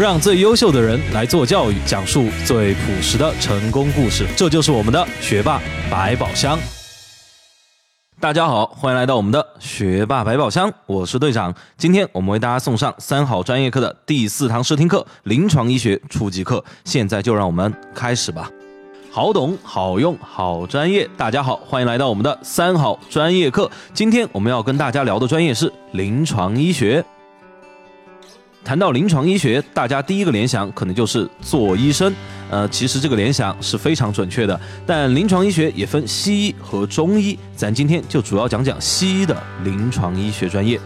让最优秀的人来做教育，讲述最朴实的成功故事。这就是我们的学霸百宝箱。大家好，欢迎来到我们的学霸百宝箱，我是队长。今天我们为大家送上三好专业课的第四堂试听课——临床医学初级课。现在就让我们开始吧。好懂、好用、好专业。大家好，欢迎来到我们的三好专业课。今天我们要跟大家聊的专业是临床医学。谈到临床医学，大家第一个联想可能就是做医生。呃，其实这个联想是非常准确的。但临床医学也分西医和中医，咱今天就主要讲讲西医的临床医学专业。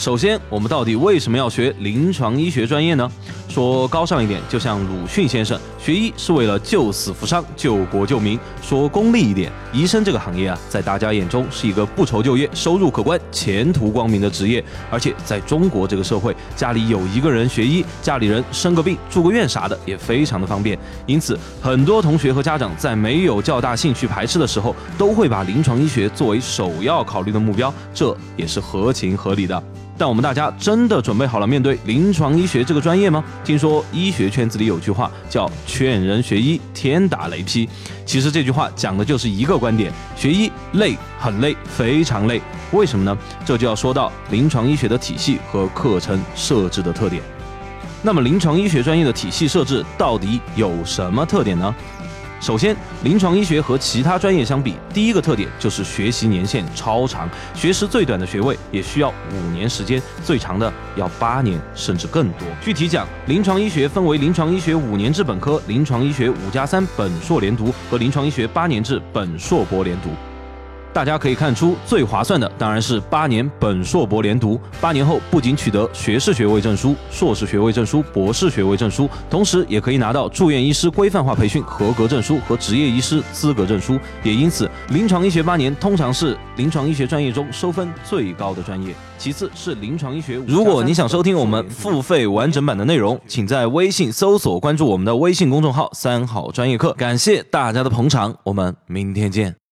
首先，我们到底为什么要学临床医学专业呢？说高尚一点，就像鲁迅先生，学医是为了救死扶伤、救国救民；说功利一点，医生这个行业啊，在大家眼中是一个不愁就业、收入可观、前途光明的职业。而且在中国这个社会，家里有一个人学医，家里人生个病、住个院啥的也非常的方便。因此，很多同学和家长在没有较大兴趣排斥的时候，都会把临床医学作为首要考虑的目标，这也是合情合理的。但我们大家真的准备好了面对临床医学这个专业吗？听说医学圈子里有句话叫“劝人学医，天打雷劈”。其实这句话讲的就是一个观点：学医累，很累，非常累。为什么呢？这就要说到临床医学的体系和课程设置的特点。那么，临床医学专业的体系设置到底有什么特点呢？首先，临床医学和其他专业相比，第一个特点就是学习年限超长，学时最短的学位也需要五年时间，最长的要八年甚至更多。具体讲，临床医学分为临床医学五年制本科、临床医学五加三本硕连读和临床医学八年制本硕博连读。大家可以看出，最划算的当然是八年本硕博连读。八年后不仅取得学士学位证书、硕士学位证书、博士学位证书，同时也可以拿到住院医师规范化培训合格证书和执业医师资格证书。也因此，临床医学八年通常是临床医学专业中收分最高的专业。其次是临床医学。如果你想收听我们付费完整版的内容，请在微信搜索关注我们的微信公众号“三好专业课”。感谢大家的捧场，我们明天见。